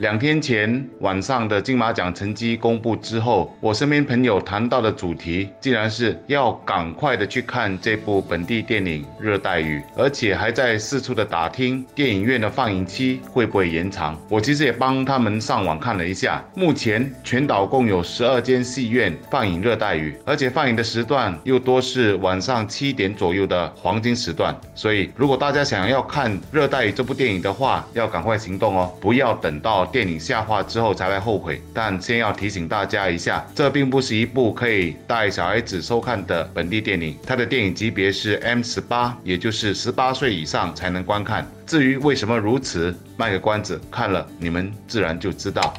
两天前晚上的金马奖成绩公布之后，我身边朋友谈到的主题，竟然是要赶快的去看这部本地电影《热带雨》，而且还在四处的打听电影院的放映期会不会延长。我其实也帮他们上网看了一下，目前全岛共有十二间戏院放映《热带雨》，而且放映的时段又多是晚上七点左右的黄金时段。所以，如果大家想要看《热带雨》这部电影的话，要赶快行动哦，不要等到。电影下话之后才来后悔，但先要提醒大家一下，这并不是一部可以带小孩子收看的本地电影，它的电影级别是 M 十八，也就是十八岁以上才能观看。至于为什么如此，卖个关子，看了你们自然就知道。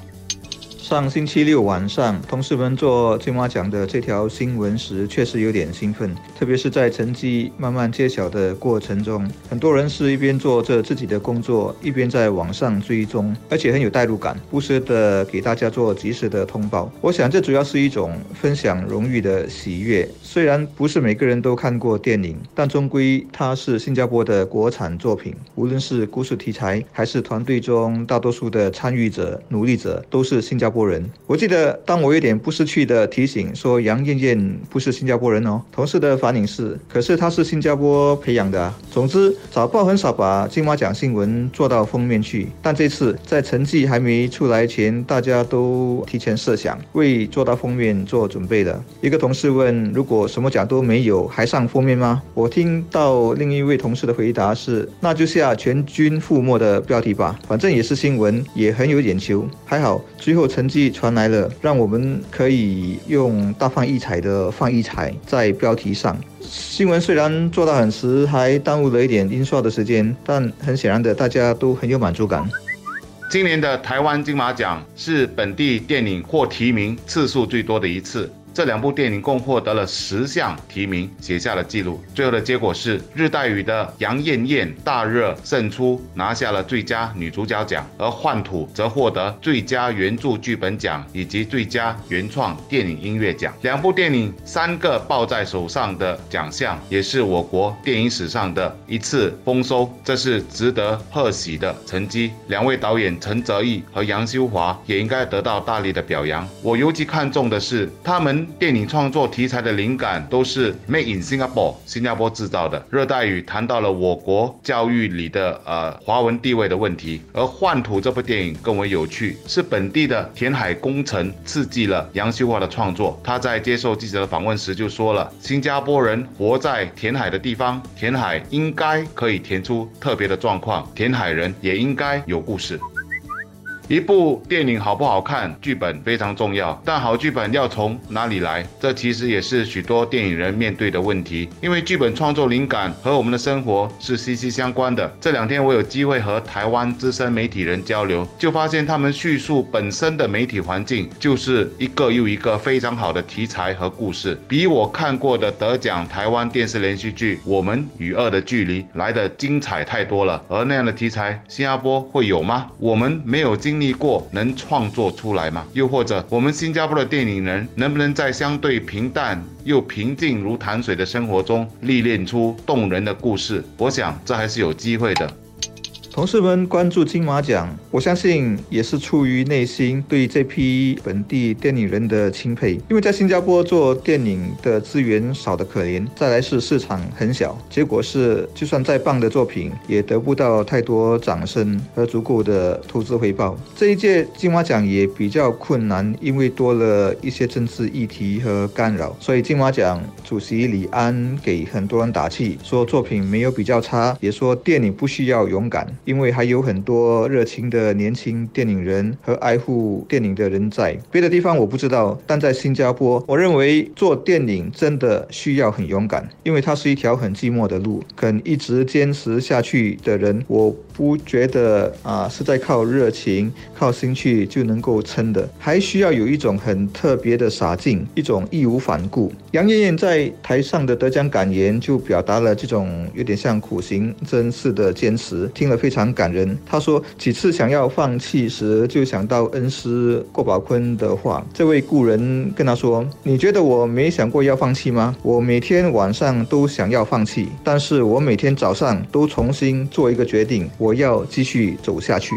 上星期六晚上，同事们做金马奖的这条新闻时，确实有点兴奋，特别是在成绩慢慢揭晓的过程中，很多人是一边做着自己的工作，一边在网上追踪，而且很有代入感，不时的给大家做及时的通报。我想，这主要是一种分享荣誉的喜悦。虽然不是每个人都看过电影，但终归它是新加坡的国产作品，无论是故事题材，还是团队中大多数的参与者、努力者，都是新加坡。人，我记得当我有点不识趣的提醒说杨艳艳不是新加坡人哦，同事的反应是，可是她是新加坡培养的。总之，早报很少把金马奖新闻做到封面去，但这次在成绩还没出来前，大家都提前设想，为做到封面做准备的。一个同事问：如果什么奖都没有，还上封面吗？我听到另一位同事的回答是：那就下全军覆没的标题吧，反正也是新闻，也很有眼球。还好，最后成。记传来了，让我们可以用大放异彩的放异彩在标题上。新闻虽然做到很迟，还耽误了一点印刷的时间，但很显然的，大家都很有满足感。今年的台湾金马奖是本地电影获提名次数最多的一次。这两部电影共获得了十项提名，写下了记录。最后的结果是，《日带雨》的杨艳艳大热胜出，拿下了最佳女主角奖，而《幻土》则获得最佳原著剧本奖以及最佳原创电影音乐奖。两部电影三个抱在手上的奖项，也是我国电影史上的一次丰收，这是值得贺喜的成绩。两位导演陈泽义和杨修华也应该得到大力的表扬。我尤其看重的是他们。电影创作题材的灵感都是 Made in Singapore，新加坡制造的。热带雨谈到了我国教育里的呃华文地位的问题，而幻土这部电影更为有趣，是本地的填海工程刺激了杨秀华的创作。他在接受记者的访问时就说了，新加坡人活在填海的地方，填海应该可以填出特别的状况，填海人也应该有故事。一部电影好不好看，剧本非常重要。但好剧本要从哪里来？这其实也是许多电影人面对的问题。因为剧本创作灵感和我们的生活是息息相关的。这两天我有机会和台湾资深媒体人交流，就发现他们叙述本身的媒体环境就是一个又一个非常好的题材和故事，比我看过的得奖台湾电视连续剧《我们与恶的距离》来的精彩太多了。而那样的题材，新加坡会有吗？我们没有经。历过能创作出来吗？又或者我们新加坡的电影人能不能在相对平淡又平静如潭水的生活中历练出动人的故事？我想这还是有机会的。同事们关注金马奖，我相信也是出于内心对这批本地电影人的钦佩。因为在新加坡做电影的资源少得可怜，再来是市场很小，结果是就算再棒的作品也得不到太多掌声和足够的投资回报。这一届金马奖也比较困难，因为多了一些政治议题和干扰。所以金马奖主席李安给很多人打气，说作品没有比较差，也说电影不需要勇敢。因为还有很多热情的年轻电影人和爱护电影的人在别的地方我不知道，但在新加坡，我认为做电影真的需要很勇敢，因为它是一条很寂寞的路。肯一直坚持下去的人，我不觉得啊是在靠热情、靠兴趣就能够撑的，还需要有一种很特别的傻劲，一种义无反顾。杨艳艳在台上的得奖感言就表达了这种有点像苦行僧似的坚持，听了非。常感人。他说几次想要放弃时，就想到恩师郭宝坤的话。这位故人跟他说：“你觉得我没想过要放弃吗？我每天晚上都想要放弃，但是我每天早上都重新做一个决定，我要继续走下去。”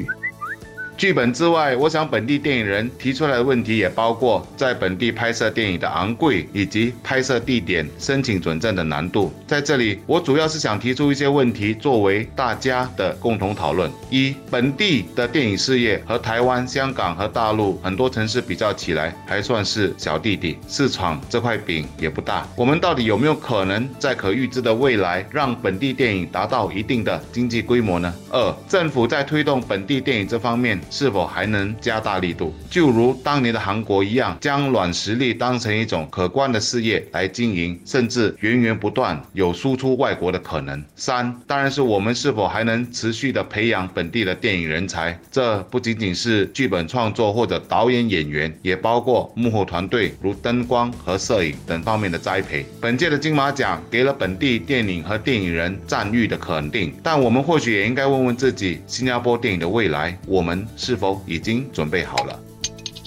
剧本之外，我想本地电影人提出来的问题也包括在本地拍摄电影的昂贵，以及拍摄地点申请准证的难度。在这里，我主要是想提出一些问题，作为大家的共同讨论。一，本地的电影事业和台湾、香港和大陆很多城市比较起来，还算是小弟弟，市场这块饼也不大。我们到底有没有可能在可预知的未来，让本地电影达到一定的经济规模呢？二，政府在推动本地电影这方面。是否还能加大力度？就如当年的韩国一样，将软实力当成一种可观的事业来经营，甚至源源不断有输出外国的可能。三，当然是我们是否还能持续的培养本地的电影人才？这不仅仅是剧本创作或者导演演员，也包括幕后团队，如灯光和摄影等方面的栽培。本届的金马奖给了本地电影和电影人赞誉的肯定，但我们或许也应该问问自己：新加坡电影的未来，我们。是否已经准备好了？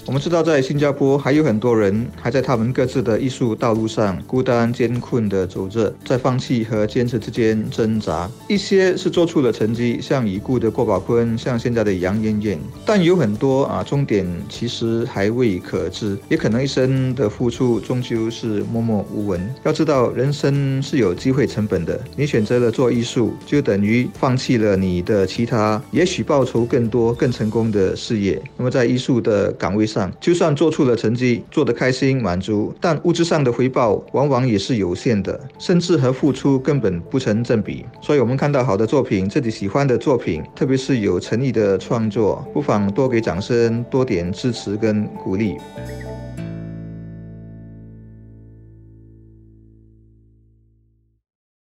我们知道，在新加坡还有很多人还在他们各自的艺术道路上孤单艰困地走着，在放弃和坚持之间挣扎。一些是做出了成绩，像已故的郭宝坤，像现在的杨艳艳。但有很多啊，终点其实还未可知，也可能一生的付出终究是默默无闻。要知道，人生是有机会成本的。你选择了做艺术，就等于放弃了你的其他，也许报酬更多、更成功的事业。那么，在艺术的岗位上就算做出了成绩，做得开心满足，但物质上的回报往往也是有限的，甚至和付出根本不成正比。所以，我们看到好的作品，自己喜欢的作品，特别是有诚意的创作，不妨多给掌声，多点支持跟鼓励。